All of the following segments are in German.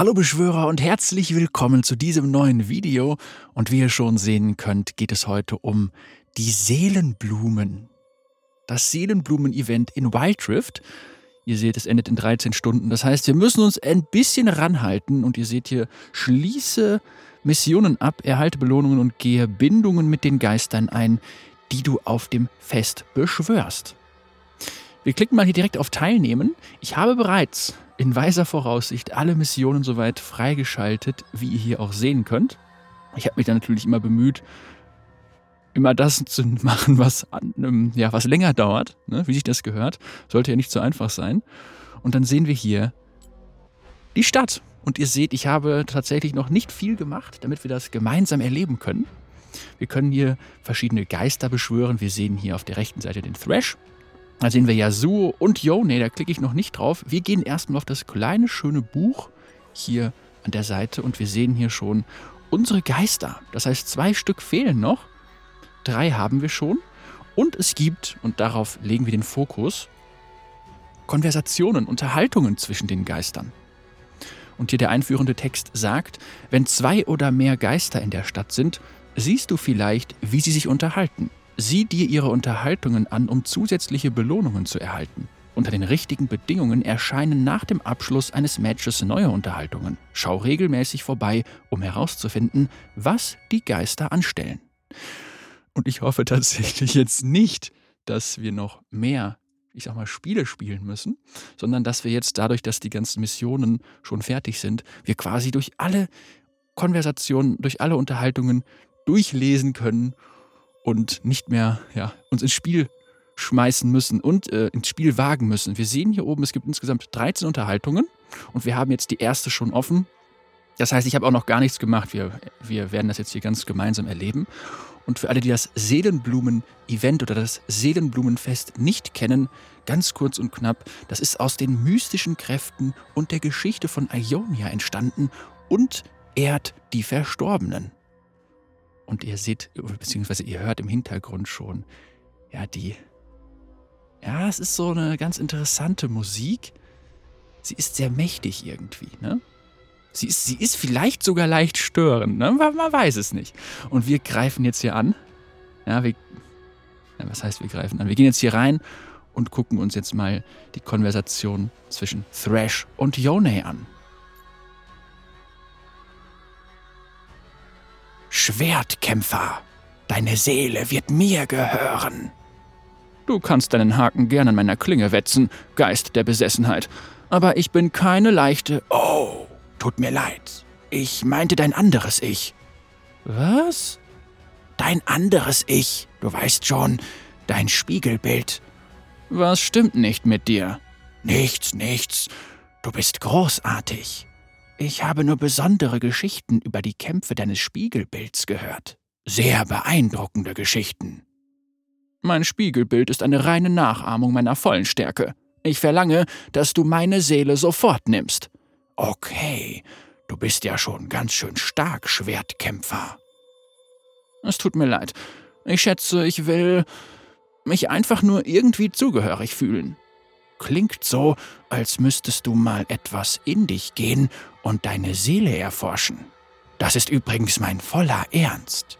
Hallo Beschwörer und herzlich willkommen zu diesem neuen Video. Und wie ihr schon sehen könnt, geht es heute um die Seelenblumen. Das Seelenblumen-Event in Wild Rift. Ihr seht, es endet in 13 Stunden. Das heißt, wir müssen uns ein bisschen ranhalten. Und ihr seht hier, schließe Missionen ab, erhalte Belohnungen und gehe Bindungen mit den Geistern ein, die du auf dem Fest beschwörst. Wir klicken mal hier direkt auf Teilnehmen. Ich habe bereits in weiser Voraussicht alle Missionen soweit freigeschaltet, wie ihr hier auch sehen könnt. Ich habe mich dann natürlich immer bemüht, immer das zu machen, was, ähm, ja, was länger dauert, ne, wie sich das gehört. Sollte ja nicht so einfach sein. Und dann sehen wir hier die Stadt. Und ihr seht, ich habe tatsächlich noch nicht viel gemacht, damit wir das gemeinsam erleben können. Wir können hier verschiedene Geister beschwören. Wir sehen hier auf der rechten Seite den Thrash. Da sehen wir Yasuo und Yone, da klicke ich noch nicht drauf. Wir gehen erstmal auf das kleine, schöne Buch hier an der Seite und wir sehen hier schon unsere Geister. Das heißt, zwei Stück fehlen noch. Drei haben wir schon. Und es gibt, und darauf legen wir den Fokus, Konversationen, Unterhaltungen zwischen den Geistern. Und hier der einführende Text sagt, wenn zwei oder mehr Geister in der Stadt sind, siehst du vielleicht, wie sie sich unterhalten. Sieh dir ihre Unterhaltungen an, um zusätzliche Belohnungen zu erhalten. Unter den richtigen Bedingungen erscheinen nach dem Abschluss eines Matches neue Unterhaltungen. Schau regelmäßig vorbei, um herauszufinden, was die Geister anstellen. Und ich hoffe tatsächlich jetzt nicht, dass wir noch mehr, ich sag mal, Spiele spielen müssen, sondern dass wir jetzt dadurch, dass die ganzen Missionen schon fertig sind, wir quasi durch alle Konversationen, durch alle Unterhaltungen durchlesen können und nicht mehr ja, uns ins Spiel schmeißen müssen und äh, ins Spiel wagen müssen. Wir sehen hier oben, es gibt insgesamt 13 Unterhaltungen und wir haben jetzt die erste schon offen. Das heißt, ich habe auch noch gar nichts gemacht. Wir, wir werden das jetzt hier ganz gemeinsam erleben. Und für alle, die das Seelenblumen-Event oder das Seelenblumenfest nicht kennen, ganz kurz und knapp, das ist aus den mystischen Kräften und der Geschichte von Ionia entstanden und ehrt die Verstorbenen. Und ihr seht, beziehungsweise ihr hört im Hintergrund schon, ja, die. Ja, es ist so eine ganz interessante Musik. Sie ist sehr mächtig irgendwie, ne? Sie ist, sie ist vielleicht sogar leicht störend, ne? Man, man weiß es nicht. Und wir greifen jetzt hier an. Ja, wir. Ja, was heißt, wir greifen an? Wir gehen jetzt hier rein und gucken uns jetzt mal die Konversation zwischen Thrash und Yone an. Schwertkämpfer, deine Seele wird mir gehören. Du kannst deinen Haken gern an meiner Klinge wetzen, Geist der Besessenheit, aber ich bin keine leichte. Oh, tut mir leid. Ich meinte dein anderes Ich. Was? Dein anderes Ich, du weißt schon, dein Spiegelbild. Was stimmt nicht mit dir? Nichts, nichts. Du bist großartig. Ich habe nur besondere Geschichten über die Kämpfe deines Spiegelbilds gehört. Sehr beeindruckende Geschichten. Mein Spiegelbild ist eine reine Nachahmung meiner vollen Stärke. Ich verlange, dass du meine Seele sofort nimmst. Okay, du bist ja schon ganz schön stark, Schwertkämpfer. Es tut mir leid. Ich schätze, ich will mich einfach nur irgendwie zugehörig fühlen. Klingt so, als müsstest du mal etwas in dich gehen und deine Seele erforschen. Das ist übrigens mein voller Ernst.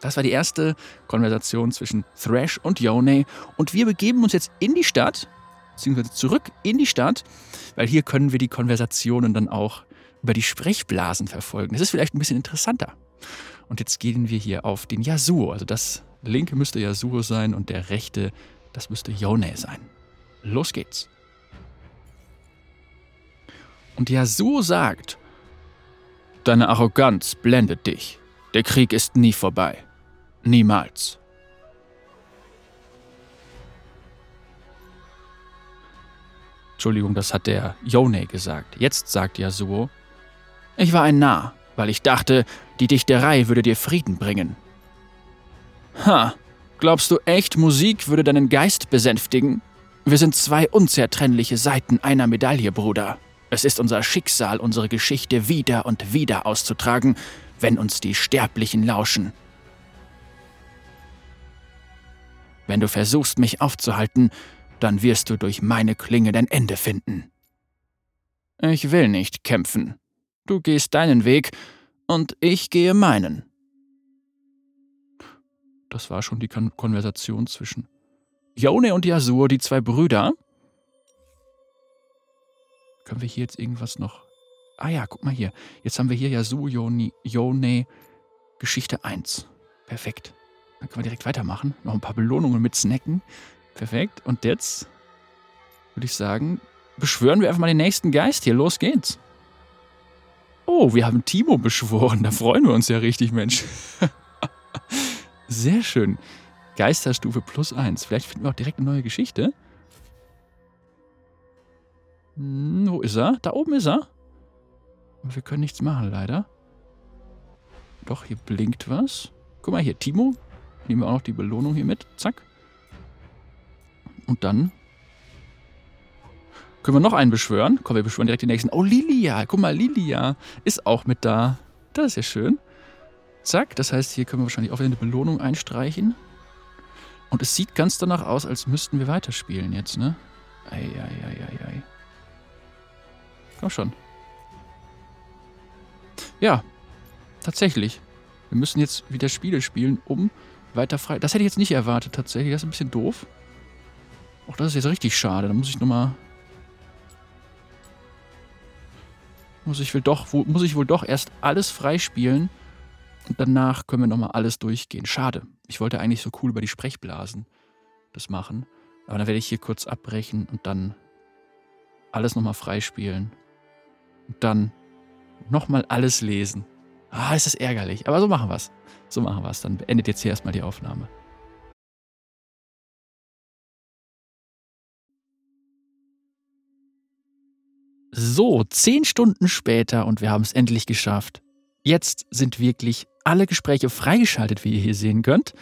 Das war die erste Konversation zwischen Thrash und Yone und wir begeben uns jetzt in die Stadt, beziehungsweise zurück in die Stadt, weil hier können wir die Konversationen dann auch über die Sprechblasen verfolgen. Das ist vielleicht ein bisschen interessanter. Und jetzt gehen wir hier auf den Yasuo. Also das linke müsste Yasuo sein und der rechte, das müsste Yone sein. Los geht's. Und Yasuo sagt, Deine Arroganz blendet dich. Der Krieg ist nie vorbei. Niemals. Entschuldigung, das hat der Yone gesagt. Jetzt sagt Yasuo, ich war ein Narr, weil ich dachte, die Dichterei würde dir Frieden bringen. Ha, glaubst du echt, Musik würde deinen Geist besänftigen? Wir sind zwei unzertrennliche Seiten einer Medaille, Bruder. Es ist unser Schicksal, unsere Geschichte wieder und wieder auszutragen, wenn uns die Sterblichen lauschen. Wenn du versuchst, mich aufzuhalten, dann wirst du durch meine Klinge dein Ende finden. Ich will nicht kämpfen. Du gehst deinen Weg und ich gehe meinen. Das war schon die Kon Konversation zwischen Yone und Yasuo, die zwei Brüder. Können wir hier jetzt irgendwas noch. Ah ja, guck mal hier. Jetzt haben wir hier Yasuo, Yone, Yone Geschichte 1. Perfekt. Dann können wir direkt weitermachen. Noch ein paar Belohnungen mit Snacken. Perfekt. Und jetzt würde ich sagen, beschwören wir einfach mal den nächsten Geist hier. Los geht's. Oh, wir haben Timo beschworen. Da freuen wir uns ja richtig, Mensch. Sehr schön. Geisterstufe plus eins. Vielleicht finden wir auch direkt eine neue Geschichte. Hm, wo ist er? Da oben ist er. Aber wir können nichts machen, leider. Doch, hier blinkt was. Guck mal hier, Timo. Nehmen wir auch noch die Belohnung hier mit. Zack. Und dann können wir noch einen beschwören. Komm, wir beschwören direkt den nächsten. Oh, Lilia. Guck mal, Lilia ist auch mit da. Das ist ja schön. Zack. Das heißt, hier können wir wahrscheinlich auch wieder eine Belohnung einstreichen. Und es sieht ganz danach aus, als müssten wir weiterspielen jetzt, ne? Eieieiei. Komm schon. Ja, tatsächlich. Wir müssen jetzt wieder Spiele spielen, um weiter frei. Das hätte ich jetzt nicht erwartet, tatsächlich. Das ist ein bisschen doof. Auch das ist jetzt richtig schade. Da muss ich nochmal Muss ich, wohl doch, muss ich wohl doch erst alles freispielen und danach können wir nochmal alles durchgehen. Schade. Ich wollte eigentlich so cool über die Sprechblasen das machen. Aber dann werde ich hier kurz abbrechen und dann alles nochmal freispielen. Und dann nochmal alles lesen. Ah, ist das ärgerlich. Aber so machen wir es. So machen wir es. Dann beendet jetzt hier erstmal die Aufnahme. So, zehn Stunden später und wir haben es endlich geschafft. Jetzt sind wirklich alle Gespräche freigeschaltet, wie ihr hier sehen könnt.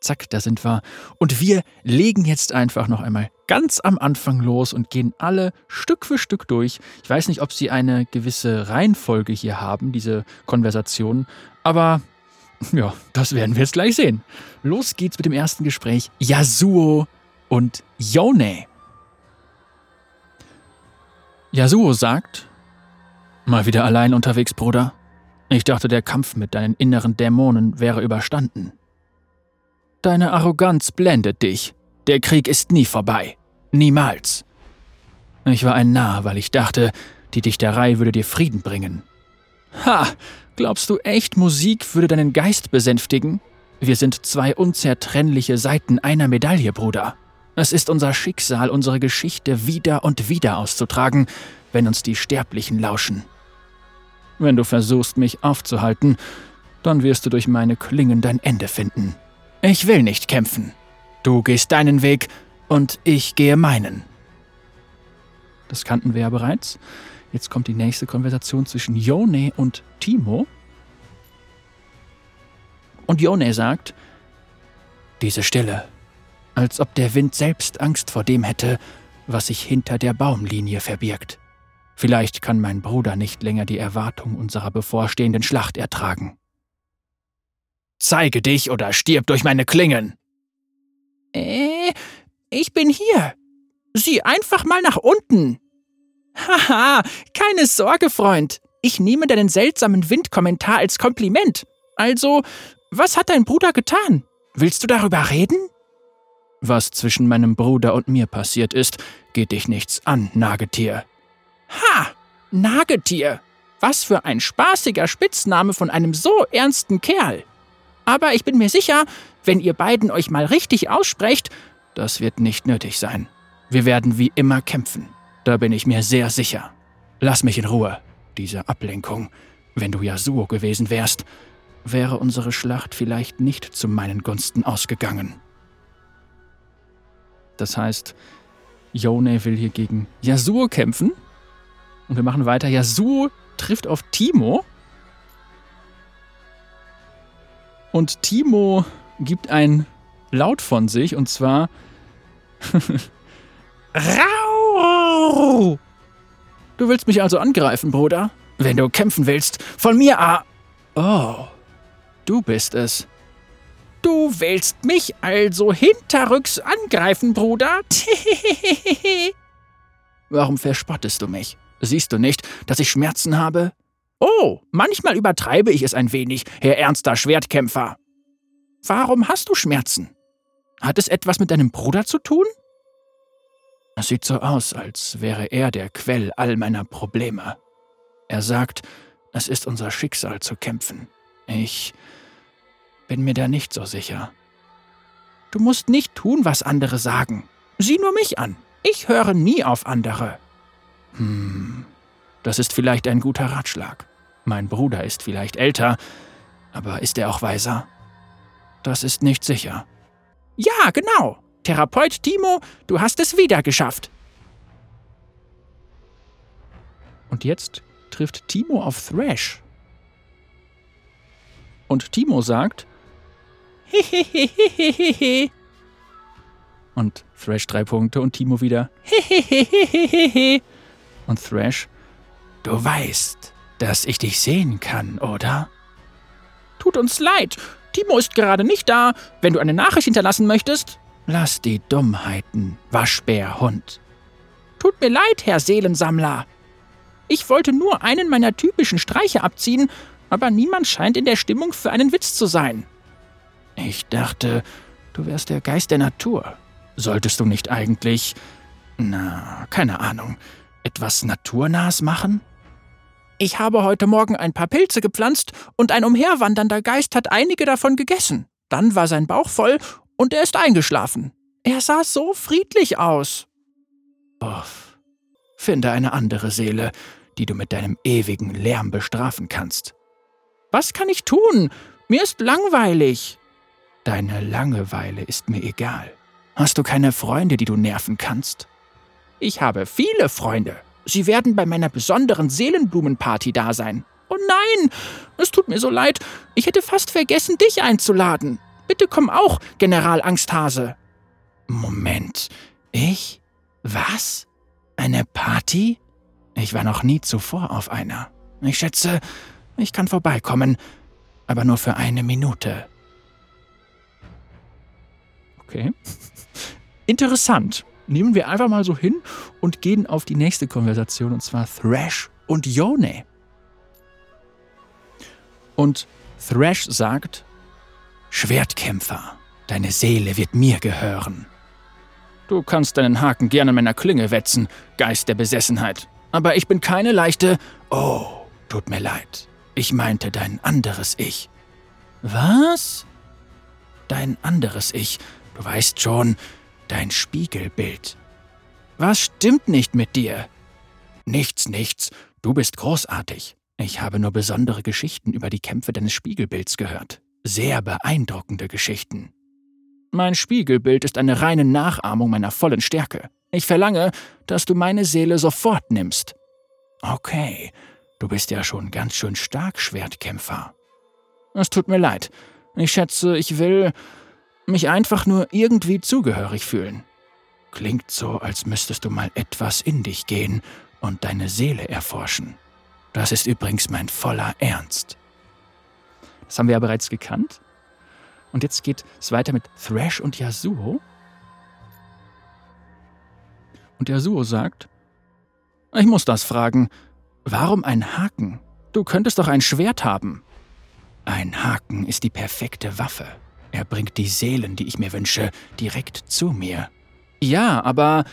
Zack, da sind wir. Und wir legen jetzt einfach noch einmal ganz am Anfang los und gehen alle Stück für Stück durch. Ich weiß nicht, ob sie eine gewisse Reihenfolge hier haben, diese Konversationen, aber ja, das werden wir jetzt gleich sehen. Los geht's mit dem ersten Gespräch. Yasuo und Yone. Yasuo sagt, Mal wieder allein unterwegs, Bruder. Ich dachte, der Kampf mit deinen inneren Dämonen wäre überstanden. Deine Arroganz blendet dich. Der Krieg ist nie vorbei. Niemals. Ich war ein Narr, weil ich dachte, die Dichterei würde dir Frieden bringen. Ha! Glaubst du echt, Musik würde deinen Geist besänftigen? Wir sind zwei unzertrennliche Seiten einer Medaille, Bruder. Es ist unser Schicksal, unsere Geschichte wieder und wieder auszutragen, wenn uns die Sterblichen lauschen. Wenn du versuchst, mich aufzuhalten, dann wirst du durch meine Klingen dein Ende finden. Ich will nicht kämpfen. Du gehst deinen Weg und ich gehe meinen. Das kannten wir ja bereits. Jetzt kommt die nächste Konversation zwischen Yone und Timo. Und Yone sagt, diese Stille, als ob der Wind selbst Angst vor dem hätte, was sich hinter der Baumlinie verbirgt. Vielleicht kann mein Bruder nicht länger die Erwartung unserer bevorstehenden Schlacht ertragen. Zeige dich oder stirb durch meine Klingen. Äh, ich bin hier. Sieh einfach mal nach unten. Haha, keine Sorge, Freund. Ich nehme deinen seltsamen Windkommentar als Kompliment. Also, was hat dein Bruder getan? Willst du darüber reden? Was zwischen meinem Bruder und mir passiert ist, geht dich nichts an, Nagetier. Ha! Nagetier! Was für ein spaßiger Spitzname von einem so ernsten Kerl. Aber ich bin mir sicher, wenn ihr beiden euch mal richtig aussprecht, das wird nicht nötig sein. Wir werden wie immer kämpfen. Da bin ich mir sehr sicher. Lass mich in Ruhe. Diese Ablenkung. Wenn du Yasuo gewesen wärst, wäre unsere Schlacht vielleicht nicht zu meinen Gunsten ausgegangen. Das heißt, Yone will hier gegen Yasuo kämpfen. Und wir machen weiter. Yasuo trifft auf Timo. Und Timo gibt ein Laut von sich und zwar Rau! Du willst mich also angreifen, Bruder? Wenn du kämpfen willst, von mir a. Oh, du bist es. Du willst mich also hinterrücks angreifen, Bruder? Warum verspottest du mich? Siehst du nicht, dass ich Schmerzen habe? Oh, manchmal übertreibe ich es ein wenig, Herr ernster Schwertkämpfer. Warum hast du Schmerzen? Hat es etwas mit deinem Bruder zu tun? Es sieht so aus, als wäre er der Quell all meiner Probleme. Er sagt, es ist unser Schicksal zu kämpfen. Ich bin mir da nicht so sicher. Du musst nicht tun, was andere sagen. Sieh nur mich an. Ich höre nie auf andere. Hm, das ist vielleicht ein guter Ratschlag. Mein Bruder ist vielleicht älter, aber ist er auch weiser? Das ist nicht sicher. Ja, genau. Therapeut Timo, du hast es wieder geschafft. Und jetzt trifft Timo auf Thrash. Und Timo sagt, Hehehehehehe. Und Thrash drei Punkte und Timo wieder, Hehehehehehe. Und Thrash, du weißt, dass ich dich sehen kann, oder? Tut uns leid, Timo ist gerade nicht da. Wenn du eine Nachricht hinterlassen möchtest. Lass die Dummheiten, Waschbärhund. Tut mir leid, Herr Seelensammler. Ich wollte nur einen meiner typischen Streiche abziehen, aber niemand scheint in der Stimmung für einen Witz zu sein. Ich dachte, du wärst der Geist der Natur. Solltest du nicht eigentlich, na, keine Ahnung, etwas Naturnahes machen? Ich habe heute Morgen ein paar Pilze gepflanzt und ein umherwandernder Geist hat einige davon gegessen. Dann war sein Bauch voll und er ist eingeschlafen. Er sah so friedlich aus. Uff. Finde eine andere Seele, die du mit deinem ewigen Lärm bestrafen kannst. Was kann ich tun? Mir ist langweilig. Deine Langeweile ist mir egal. Hast du keine Freunde, die du nerven kannst? Ich habe viele Freunde. Sie werden bei meiner besonderen Seelenblumenparty da sein. Oh nein, es tut mir so leid. Ich hätte fast vergessen, dich einzuladen. Bitte komm auch, General Angsthase. Moment, ich? Was? Eine Party? Ich war noch nie zuvor auf einer. Ich schätze, ich kann vorbeikommen, aber nur für eine Minute. Okay. Interessant nehmen wir einfach mal so hin und gehen auf die nächste Konversation, und zwar Thrash und Yone. Und Thrash sagt, Schwertkämpfer, deine Seele wird mir gehören. Du kannst deinen Haken gerne meiner Klinge wetzen, Geist der Besessenheit. Aber ich bin keine leichte. Oh, tut mir leid. Ich meinte dein anderes Ich. Was? Dein anderes Ich. Du weißt schon, dein Spiegelbild. Was stimmt nicht mit dir? Nichts, nichts, du bist großartig. Ich habe nur besondere Geschichten über die Kämpfe deines Spiegelbilds gehört. Sehr beeindruckende Geschichten. Mein Spiegelbild ist eine reine Nachahmung meiner vollen Stärke. Ich verlange, dass du meine Seele sofort nimmst. Okay, du bist ja schon ganz schön stark, Schwertkämpfer. Es tut mir leid. Ich schätze, ich will mich einfach nur irgendwie zugehörig fühlen. Klingt so, als müsstest du mal etwas in dich gehen und deine Seele erforschen. Das ist übrigens mein voller Ernst. Das haben wir ja bereits gekannt. Und jetzt geht es weiter mit Thrash und Yasuo. Und Yasuo sagt, ich muss das fragen, warum ein Haken? Du könntest doch ein Schwert haben. Ein Haken ist die perfekte Waffe. Er bringt die Seelen, die ich mir wünsche, direkt zu mir. Ja, aber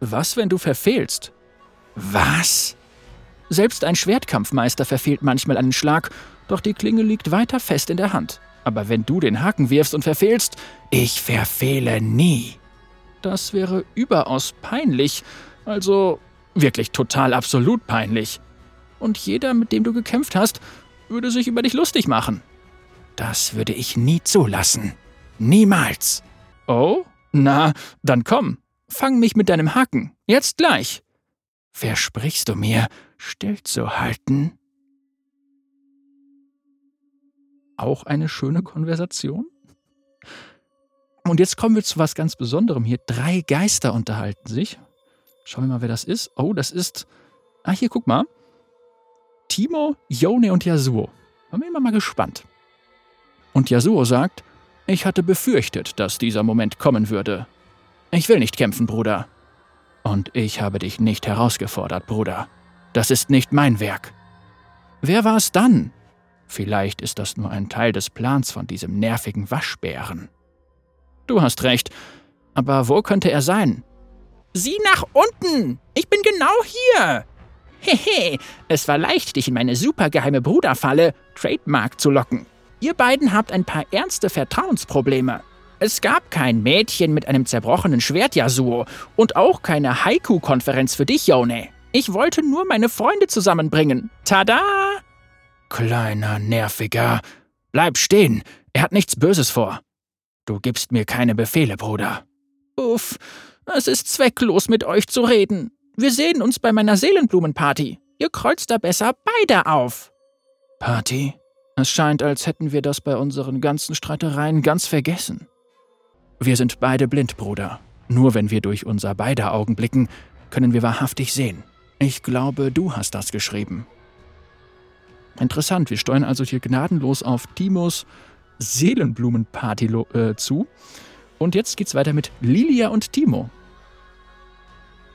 was, wenn du verfehlst? Was? Selbst ein Schwertkampfmeister verfehlt manchmal einen Schlag, doch die Klinge liegt weiter fest in der Hand. Aber wenn du den Haken wirfst und verfehlst, ich verfehle nie. Das wäre überaus peinlich, also wirklich total absolut peinlich. Und jeder, mit dem du gekämpft hast, würde sich über dich lustig machen. Das würde ich nie zulassen. Niemals. Oh? Na, dann komm. Fang mich mit deinem Haken. Jetzt gleich. Versprichst du mir, stillzuhalten? Auch eine schöne Konversation? Und jetzt kommen wir zu was ganz Besonderem hier. Drei Geister unterhalten sich. Schauen wir mal, wer das ist. Oh, das ist. Ah, hier, guck mal. Timo, Yone und Yasuo. Da bin ich mal gespannt. Und Yasuo sagt, ich hatte befürchtet, dass dieser Moment kommen würde. Ich will nicht kämpfen, Bruder. Und ich habe dich nicht herausgefordert, Bruder. Das ist nicht mein Werk. Wer war es dann? Vielleicht ist das nur ein Teil des Plans von diesem nervigen Waschbären. Du hast recht, aber wo könnte er sein? Sieh nach unten! Ich bin genau hier! Hehe, es war leicht, dich in meine supergeheime Bruderfalle, Trademark, zu locken. Ihr beiden habt ein paar ernste Vertrauensprobleme. Es gab kein Mädchen mit einem zerbrochenen Schwert, Yasuo, und auch keine Haiku-Konferenz für dich, Yone. Ich wollte nur meine Freunde zusammenbringen. Tada! Kleiner Nerviger. Bleib stehen. Er hat nichts Böses vor. Du gibst mir keine Befehle, Bruder. Uff, es ist zwecklos, mit euch zu reden. Wir sehen uns bei meiner Seelenblumenparty. Ihr kreuzt da besser beide auf. Party? Es scheint, als hätten wir das bei unseren ganzen Streitereien ganz vergessen. Wir sind beide blind, Bruder. Nur wenn wir durch unser beider Augen blicken, können wir wahrhaftig sehen. Ich glaube, du hast das geschrieben. Interessant, wir steuern also hier gnadenlos auf Timos Seelenblumenparty äh, zu. Und jetzt geht's weiter mit Lilia und Timo.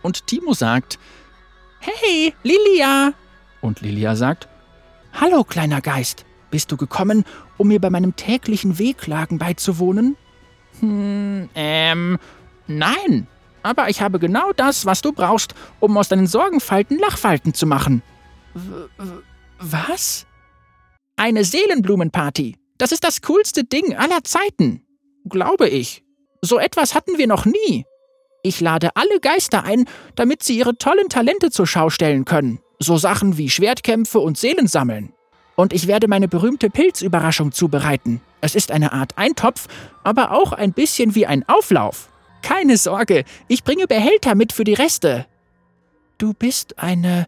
Und Timo sagt, Hey, Lilia! Und Lilia sagt, Hallo, kleiner Geist, bist du gekommen, um mir bei meinem täglichen Wehklagen beizuwohnen? Hm, ähm, nein. Aber ich habe genau das, was du brauchst, um aus deinen Sorgenfalten Lachfalten zu machen. W was? Eine Seelenblumenparty. Das ist das coolste Ding aller Zeiten. Glaube ich. So etwas hatten wir noch nie. Ich lade alle Geister ein, damit sie ihre tollen Talente zur Schau stellen können. So Sachen wie Schwertkämpfe und Seelen sammeln. Und ich werde meine berühmte Pilzüberraschung zubereiten. Es ist eine Art Eintopf, aber auch ein bisschen wie ein Auflauf. Keine Sorge, ich bringe Behälter mit für die Reste. Du bist eine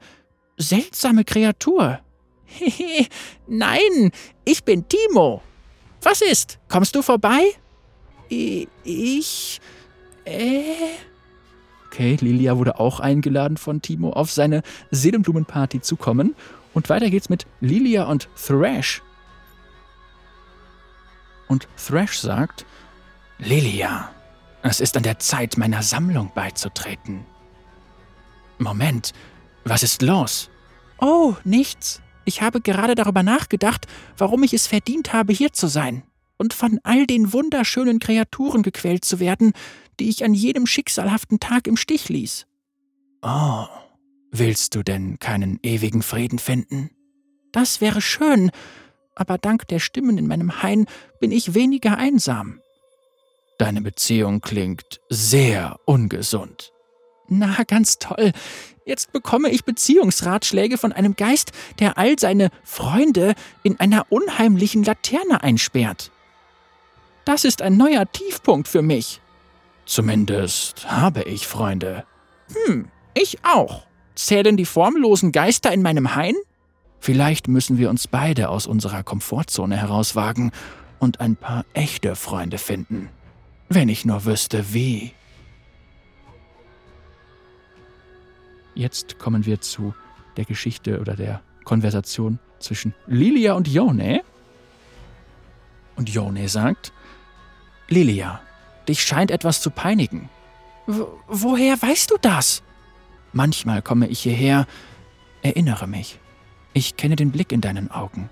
seltsame Kreatur. Hehe, nein, ich bin Timo. Was ist? Kommst du vorbei? Ich. Äh. Okay, Lilia wurde auch eingeladen von Timo, auf seine Seelenblumenparty zu kommen. Und weiter geht's mit Lilia und Thrash. Und Thrash sagt: Lilia, es ist an der Zeit, meiner Sammlung beizutreten. Moment, was ist los? Oh, nichts. Ich habe gerade darüber nachgedacht, warum ich es verdient habe, hier zu sein und von all den wunderschönen Kreaturen gequält zu werden, die ich an jedem schicksalhaften Tag im Stich ließ. Oh, willst du denn keinen ewigen Frieden finden? Das wäre schön, aber dank der Stimmen in meinem Hain bin ich weniger einsam. Deine Beziehung klingt sehr ungesund. Na, ganz toll. Jetzt bekomme ich Beziehungsratschläge von einem Geist, der all seine Freunde in einer unheimlichen Laterne einsperrt. Das ist ein neuer Tiefpunkt für mich. Zumindest habe ich Freunde. Hm, ich auch. Zählen die formlosen Geister in meinem Hain? Vielleicht müssen wir uns beide aus unserer Komfortzone herauswagen und ein paar echte Freunde finden. Wenn ich nur wüsste, wie. Jetzt kommen wir zu der Geschichte oder der Konversation zwischen Lilia und Yone. Und Yone sagt, Lilia, dich scheint etwas zu peinigen. W woher weißt du das? Manchmal komme ich hierher, erinnere mich. Ich kenne den Blick in deinen Augen.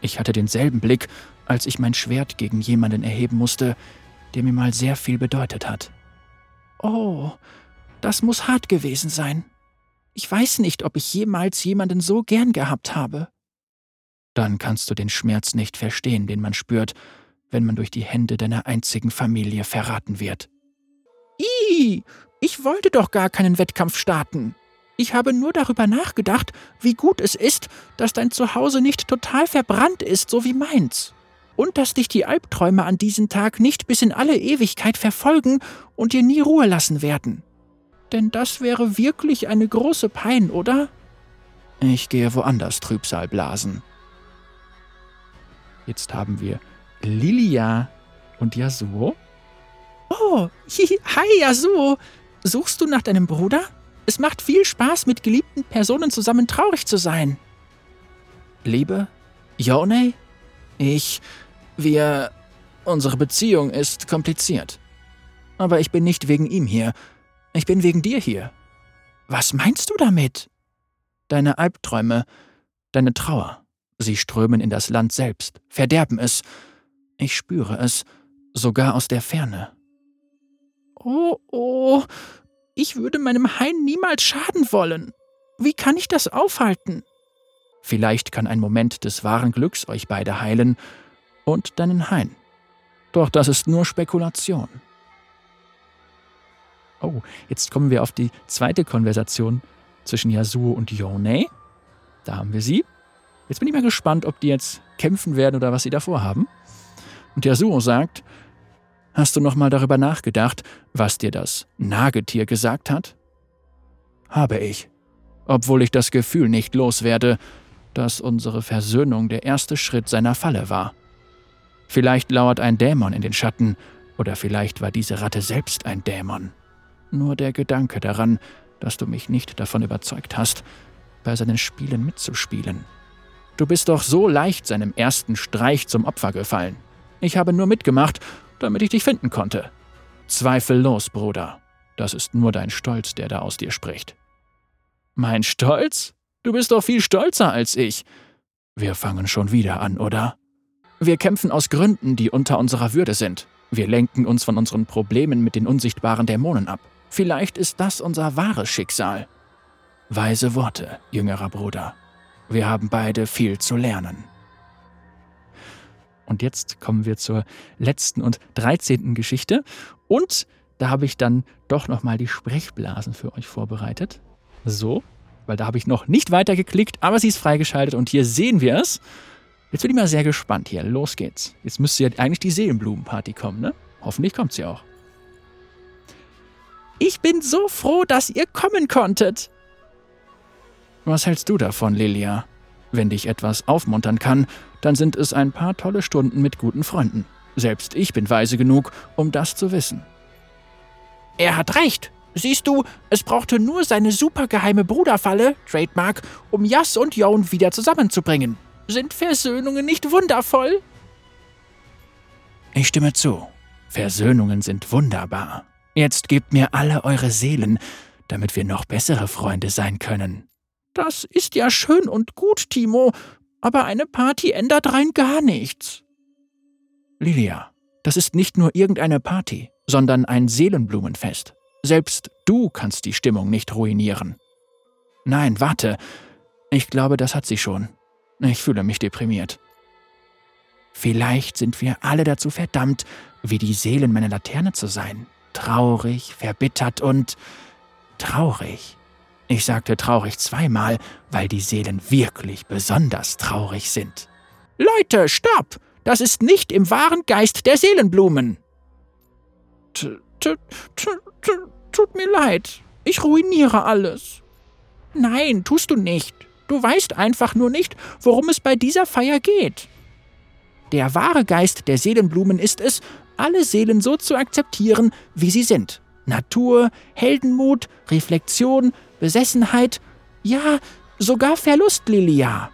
Ich hatte denselben Blick, als ich mein Schwert gegen jemanden erheben musste, der mir mal sehr viel bedeutet hat. Oh, das muss hart gewesen sein. Ich weiß nicht, ob ich jemals jemanden so gern gehabt habe. Dann kannst du den Schmerz nicht verstehen, den man spürt, wenn man durch die Hände deiner einzigen Familie verraten wird. Ih, ich wollte doch gar keinen Wettkampf starten. Ich habe nur darüber nachgedacht, wie gut es ist, dass dein Zuhause nicht total verbrannt ist, so wie meins. Und dass dich die Albträume an diesem Tag nicht bis in alle Ewigkeit verfolgen und dir nie Ruhe lassen werden. Denn das wäre wirklich eine große Pein, oder? Ich gehe woanders Trübsal blasen. Jetzt haben wir Lilia und Yasuo. Oh, hi Yasuo. Suchst du nach deinem Bruder? Es macht viel Spaß, mit geliebten Personen zusammen traurig zu sein. Liebe? Yone? Ich. Wir. Unsere Beziehung ist kompliziert. Aber ich bin nicht wegen ihm hier. Ich bin wegen dir hier. Was meinst du damit? deine Albträume, deine Trauer. Sie strömen in das Land selbst, verderben es. Ich spüre es, sogar aus der Ferne. Oh, oh, ich würde meinem Hain niemals schaden wollen. Wie kann ich das aufhalten? Vielleicht kann ein Moment des wahren Glücks euch beide heilen und deinen Hain. Doch das ist nur Spekulation. Oh, jetzt kommen wir auf die zweite Konversation zwischen Yasuo und Yone. Da haben wir sie. Jetzt bin ich mal gespannt, ob die jetzt kämpfen werden oder was sie davor haben. Und Yasuo sagt, Hast du noch mal darüber nachgedacht, was dir das Nagetier gesagt hat? Habe ich. Obwohl ich das Gefühl nicht loswerde, dass unsere Versöhnung der erste Schritt seiner Falle war. Vielleicht lauert ein Dämon in den Schatten, oder vielleicht war diese Ratte selbst ein Dämon. Nur der Gedanke daran, dass du mich nicht davon überzeugt hast, bei seinen Spielen mitzuspielen. Du bist doch so leicht seinem ersten Streich zum Opfer gefallen. Ich habe nur mitgemacht, damit ich dich finden konnte. Zweifellos, Bruder. Das ist nur dein Stolz, der da aus dir spricht. Mein Stolz? Du bist doch viel stolzer als ich. Wir fangen schon wieder an, oder? Wir kämpfen aus Gründen, die unter unserer Würde sind. Wir lenken uns von unseren Problemen mit den unsichtbaren Dämonen ab. Vielleicht ist das unser wahres Schicksal. Weise Worte, jüngerer Bruder. Wir haben beide viel zu lernen. Und jetzt kommen wir zur letzten und dreizehnten Geschichte. Und da habe ich dann doch nochmal die Sprechblasen für euch vorbereitet. So, weil da habe ich noch nicht weiter geklickt, aber sie ist freigeschaltet und hier sehen wir es. Jetzt bin ich mal sehr gespannt hier. Los geht's. Jetzt müsste ja eigentlich die Seelenblumenparty kommen, ne? Hoffentlich kommt sie auch. Ich bin so froh, dass ihr kommen konntet. Was hältst du davon, Lilia? Wenn dich etwas aufmuntern kann, dann sind es ein paar tolle Stunden mit guten Freunden. Selbst ich bin weise genug, um das zu wissen. Er hat recht. Siehst du, es brauchte nur seine supergeheime Bruderfalle, Trademark, um Jas und Jon wieder zusammenzubringen. Sind Versöhnungen nicht wundervoll? Ich stimme zu. Versöhnungen sind wunderbar. Jetzt gebt mir alle eure Seelen, damit wir noch bessere Freunde sein können. Das ist ja schön und gut, Timo, aber eine Party ändert rein gar nichts. Lilia, das ist nicht nur irgendeine Party, sondern ein Seelenblumenfest. Selbst du kannst die Stimmung nicht ruinieren. Nein, warte. Ich glaube, das hat sie schon. Ich fühle mich deprimiert. Vielleicht sind wir alle dazu verdammt, wie die Seelen meiner Laterne zu sein. Traurig, verbittert und traurig. Ich sagte traurig zweimal, weil die Seelen wirklich besonders traurig sind. Leute, stopp! Das ist nicht im wahren Geist der Seelenblumen. T -t -t Tut mir leid. Ich ruiniere alles. Nein, tust du nicht. Du weißt einfach nur nicht, worum es bei dieser Feier geht. Der wahre Geist der Seelenblumen ist es, alle Seelen so zu akzeptieren, wie sie sind. Natur, Heldenmut, Reflexion, Besessenheit, ja, sogar Verlust, Lilia.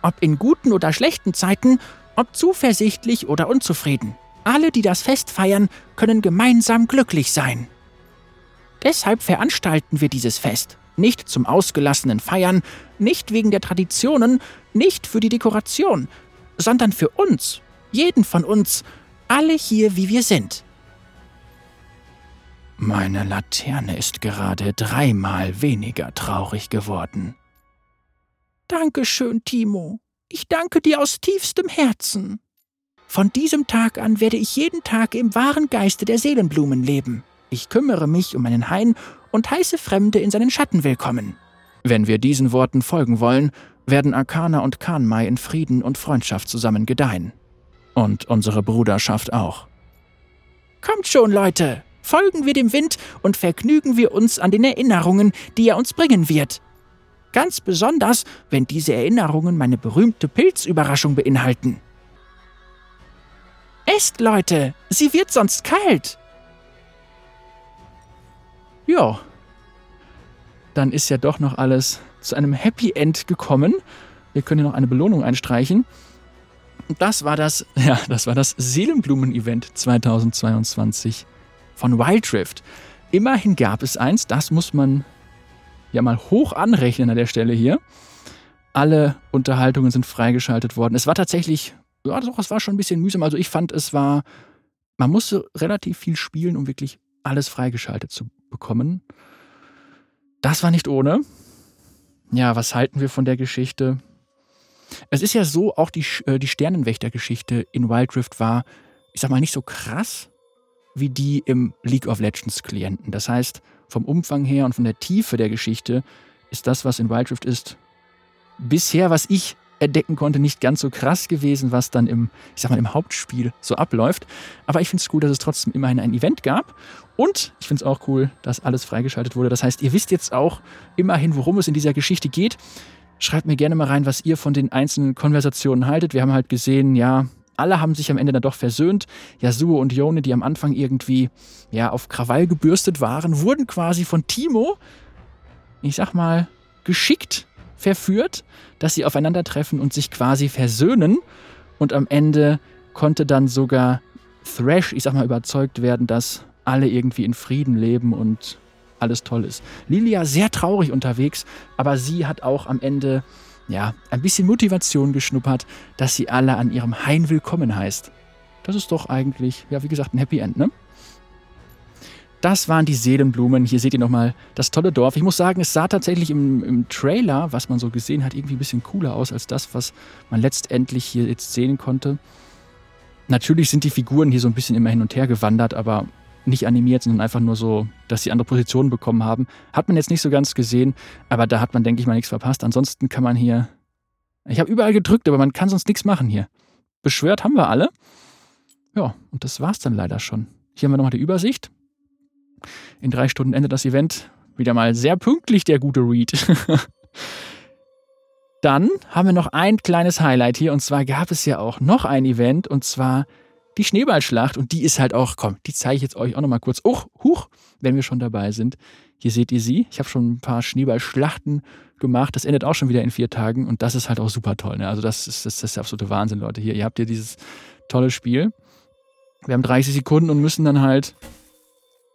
Ob in guten oder schlechten Zeiten, ob zuversichtlich oder unzufrieden. Alle, die das Fest feiern, können gemeinsam glücklich sein. Deshalb veranstalten wir dieses Fest. Nicht zum ausgelassenen Feiern, nicht wegen der Traditionen, nicht für die Dekoration, sondern für uns, jeden von uns, alle hier, wie wir sind. Meine Laterne ist gerade dreimal weniger traurig geworden. Dankeschön, Timo. Ich danke dir aus tiefstem Herzen. Von diesem Tag an werde ich jeden Tag im wahren Geiste der Seelenblumen leben. Ich kümmere mich um meinen Hain und heiße Fremde in seinen Schatten willkommen. Wenn wir diesen Worten folgen wollen, werden Arcana und Kanmai in Frieden und Freundschaft zusammen gedeihen. Und unsere Bruderschaft auch. Kommt schon, Leute! Folgen wir dem Wind und vergnügen wir uns an den Erinnerungen, die er uns bringen wird. Ganz besonders, wenn diese Erinnerungen meine berühmte Pilzüberraschung beinhalten. Esst, Leute, sie wird sonst kalt. Ja, dann ist ja doch noch alles zu einem Happy End gekommen. Wir können hier noch eine Belohnung einstreichen. Das war das, ja, das war das Seelenblumen-Event 2022 von Wild Rift. Immerhin gab es eins, das muss man ja mal hoch anrechnen an der Stelle hier. Alle Unterhaltungen sind freigeschaltet worden. Es war tatsächlich, ja, doch, es war schon ein bisschen mühsam. Also ich fand, es war, man musste relativ viel spielen, um wirklich alles freigeschaltet zu bekommen. Das war nicht ohne. Ja, was halten wir von der Geschichte? Es ist ja so, auch die, äh, die Sternenwächter-Geschichte in Wild Rift war, ich sag mal, nicht so krass wie die im League of Legends Klienten. Das heißt, vom Umfang her und von der Tiefe der Geschichte ist das, was in Wild Rift ist, bisher, was ich entdecken konnte, nicht ganz so krass gewesen, was dann im, ich sag mal, im Hauptspiel so abläuft. Aber ich finde es cool, dass es trotzdem immerhin ein Event gab. Und ich finde es auch cool, dass alles freigeschaltet wurde. Das heißt, ihr wisst jetzt auch immerhin, worum es in dieser Geschichte geht. Schreibt mir gerne mal rein, was ihr von den einzelnen Konversationen haltet. Wir haben halt gesehen, ja, alle haben sich am Ende dann doch versöhnt. Yasuo und Yone, die am Anfang irgendwie ja, auf Krawall gebürstet waren, wurden quasi von Timo, ich sag mal, geschickt verführt, dass sie aufeinandertreffen und sich quasi versöhnen. Und am Ende konnte dann sogar Thrash, ich sag mal, überzeugt werden, dass alle irgendwie in Frieden leben und alles toll ist. Lilia sehr traurig unterwegs, aber sie hat auch am Ende ja, ein bisschen Motivation geschnuppert, dass sie alle an ihrem Hain willkommen heißt. Das ist doch eigentlich, ja, wie gesagt, ein Happy End, ne? Das waren die Seelenblumen. Hier seht ihr nochmal das tolle Dorf. Ich muss sagen, es sah tatsächlich im, im, Trailer, was man so gesehen hat, irgendwie ein bisschen cooler aus als das, was man letztendlich hier jetzt sehen konnte. Natürlich sind die Figuren hier so ein bisschen immer hin und her gewandert, aber nicht animiert, sondern einfach nur so, dass sie andere Positionen bekommen haben. Hat man jetzt nicht so ganz gesehen, aber da hat man, denke ich mal, nichts verpasst. Ansonsten kann man hier. Ich habe überall gedrückt, aber man kann sonst nichts machen hier. Beschwört haben wir alle. Ja, und das war's dann leider schon. Hier haben wir nochmal die Übersicht. In drei Stunden endet das Event. Wieder mal sehr pünktlich, der gute Read. dann haben wir noch ein kleines Highlight hier. Und zwar gab es ja auch noch ein Event. Und zwar die Schneeballschlacht und die ist halt auch, komm, die zeige ich jetzt euch auch nochmal kurz. Oh, huch, wenn wir schon dabei sind. Hier seht ihr sie. Ich habe schon ein paar Schneeballschlachten gemacht. Das endet auch schon wieder in vier Tagen und das ist halt auch super toll. Ne? Also das ist, das ist der absolute Wahnsinn, Leute. Hier, ihr habt hier dieses tolle Spiel. Wir haben 30 Sekunden und müssen dann halt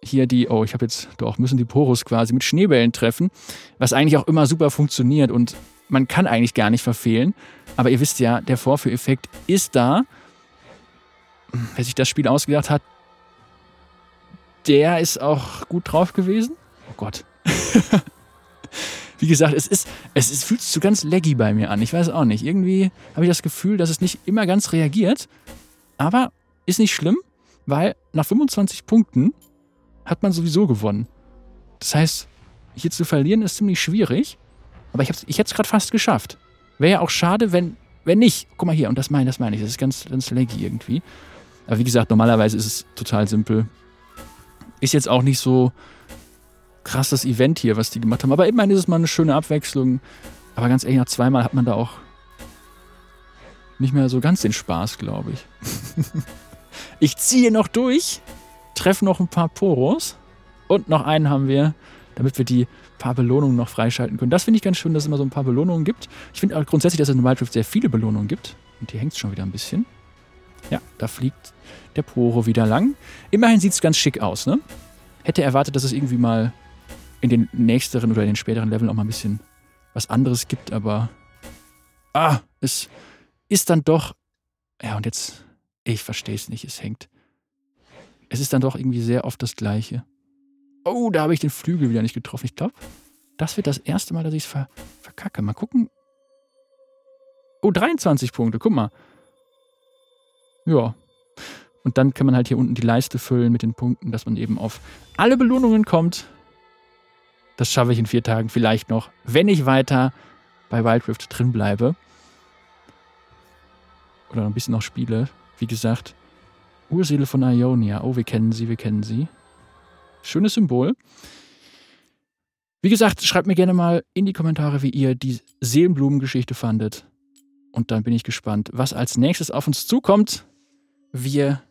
hier die, oh, ich habe jetzt doch, müssen die Porus quasi mit Schneebällen treffen, was eigentlich auch immer super funktioniert und man kann eigentlich gar nicht verfehlen. Aber ihr wisst ja, der Vorführeffekt ist da wer sich das Spiel ausgedacht hat, der ist auch gut drauf gewesen. Oh Gott. Wie gesagt, es ist, es ist, fühlt sich so ganz laggy bei mir an. Ich weiß auch nicht. Irgendwie habe ich das Gefühl, dass es nicht immer ganz reagiert. Aber ist nicht schlimm, weil nach 25 Punkten hat man sowieso gewonnen. Das heißt, hier zu verlieren ist ziemlich schwierig. Aber ich, ich hätte es gerade fast geschafft. Wäre ja auch schade, wenn, wenn nicht. Guck mal hier, und das meine, das meine ich. Das ist ganz, ganz laggy irgendwie. Aber wie gesagt, normalerweise ist es total simpel. Ist jetzt auch nicht so krass das Event hier, was die gemacht haben. Aber immerhin ist es mal eine schöne Abwechslung. Aber ganz ehrlich, nach zweimal hat man da auch nicht mehr so ganz den Spaß, glaube ich. ich ziehe noch durch, treffe noch ein paar Poros und noch einen haben wir, damit wir die paar Belohnungen noch freischalten können. Das finde ich ganz schön, dass es immer so ein paar Belohnungen gibt. Ich finde auch grundsätzlich, dass es in Rift sehr viele Belohnungen gibt. Und hier hängt es schon wieder ein bisschen. Ja, da fliegt der Poro wieder lang. Immerhin sieht es ganz schick aus, ne? Hätte erwartet, dass es irgendwie mal in den nächsteren oder in den späteren Leveln auch mal ein bisschen was anderes gibt, aber ah, es ist dann doch ja und jetzt ich verstehe es nicht, es hängt es ist dann doch irgendwie sehr oft das gleiche. Oh, da habe ich den Flügel wieder nicht getroffen. Ich glaube, das wird das erste Mal, dass ich es ver verkacke. Mal gucken. Oh, 23 Punkte, guck mal. Ja. Und dann kann man halt hier unten die Leiste füllen mit den Punkten, dass man eben auf alle Belohnungen kommt. Das schaffe ich in vier Tagen vielleicht noch, wenn ich weiter bei Wild Rift drin bleibe. Oder ein bisschen noch spiele. Wie gesagt, Urseele von Ionia. Oh, wir kennen sie, wir kennen sie. Schönes Symbol. Wie gesagt, schreibt mir gerne mal in die Kommentare, wie ihr die Seelenblumengeschichte fandet. Und dann bin ich gespannt, was als nächstes auf uns zukommt. Wir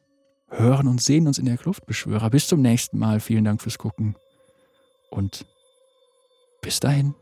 hören und sehen uns in der Kluftbeschwörer. Bis zum nächsten Mal. Vielen Dank fürs Gucken und bis dahin.